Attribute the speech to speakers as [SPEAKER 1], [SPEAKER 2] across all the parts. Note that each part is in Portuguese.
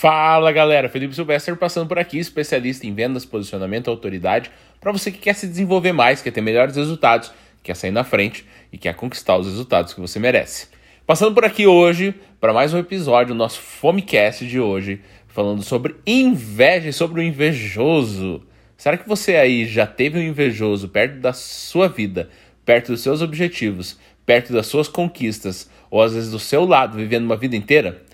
[SPEAKER 1] Fala galera, Felipe Silvestre passando por aqui, especialista em vendas, posicionamento, autoridade, para você que quer se desenvolver mais, quer ter melhores resultados, quer sair na frente e quer conquistar os resultados que você merece. Passando por aqui hoje para mais um episódio do nosso Fomecast de hoje, falando sobre inveja e sobre o invejoso. Será que você aí já teve um invejoso perto da sua vida, perto dos seus objetivos, perto das suas conquistas, ou às vezes do seu lado, vivendo uma vida inteira?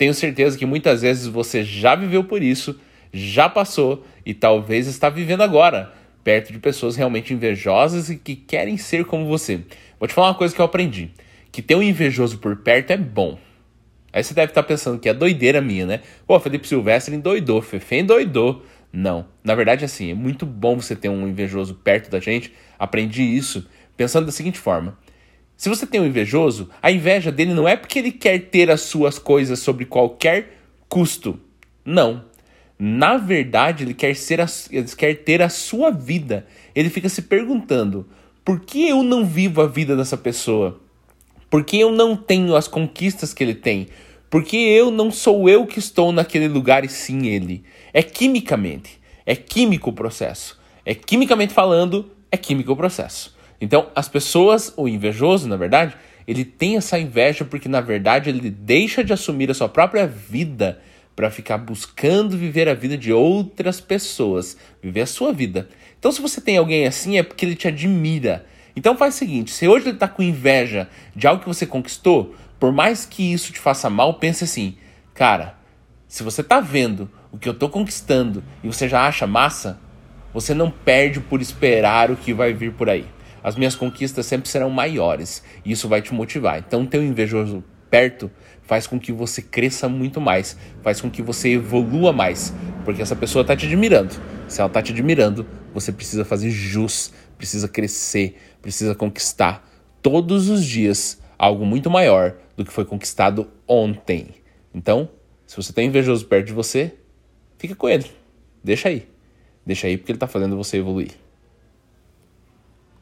[SPEAKER 1] Tenho certeza que muitas vezes você já viveu por isso, já passou e talvez está vivendo agora, perto de pessoas realmente invejosas e que querem ser como você. Vou te falar uma coisa que eu aprendi: que ter um invejoso por perto é bom. Aí você deve estar pensando que é doideira minha, né? Pô, Felipe Silvestre endoidou, Fefe endoidou. Não, na verdade, assim, é muito bom você ter um invejoso perto da gente. Aprendi isso pensando da seguinte forma: se você tem um invejoso, a inveja dele não é porque ele quer ter as suas coisas sobre qualquer custo. Não. Na verdade, ele quer, ser a, ele quer ter a sua vida. Ele fica se perguntando: por que eu não vivo a vida dessa pessoa? Por que eu não tenho as conquistas que ele tem? Por que eu não sou eu que estou naquele lugar e sim ele? É quimicamente. É químico o processo. É quimicamente falando, é químico o processo. Então, as pessoas, o invejoso, na verdade, ele tem essa inveja porque, na verdade, ele deixa de assumir a sua própria vida para ficar buscando viver a vida de outras pessoas, viver a sua vida. Então, se você tem alguém assim, é porque ele te admira. Então, faz o seguinte: se hoje ele está com inveja de algo que você conquistou, por mais que isso te faça mal, pense assim, cara, se você está vendo o que eu estou conquistando e você já acha massa, você não perde por esperar o que vai vir por aí as minhas conquistas sempre serão maiores. E isso vai te motivar. Então, ter um invejoso perto faz com que você cresça muito mais, faz com que você evolua mais, porque essa pessoa está te admirando. Se ela está te admirando, você precisa fazer jus, precisa crescer, precisa conquistar todos os dias algo muito maior do que foi conquistado ontem. Então, se você tem invejoso perto de você, fica com ele. Deixa aí. Deixa aí porque ele está fazendo você evoluir.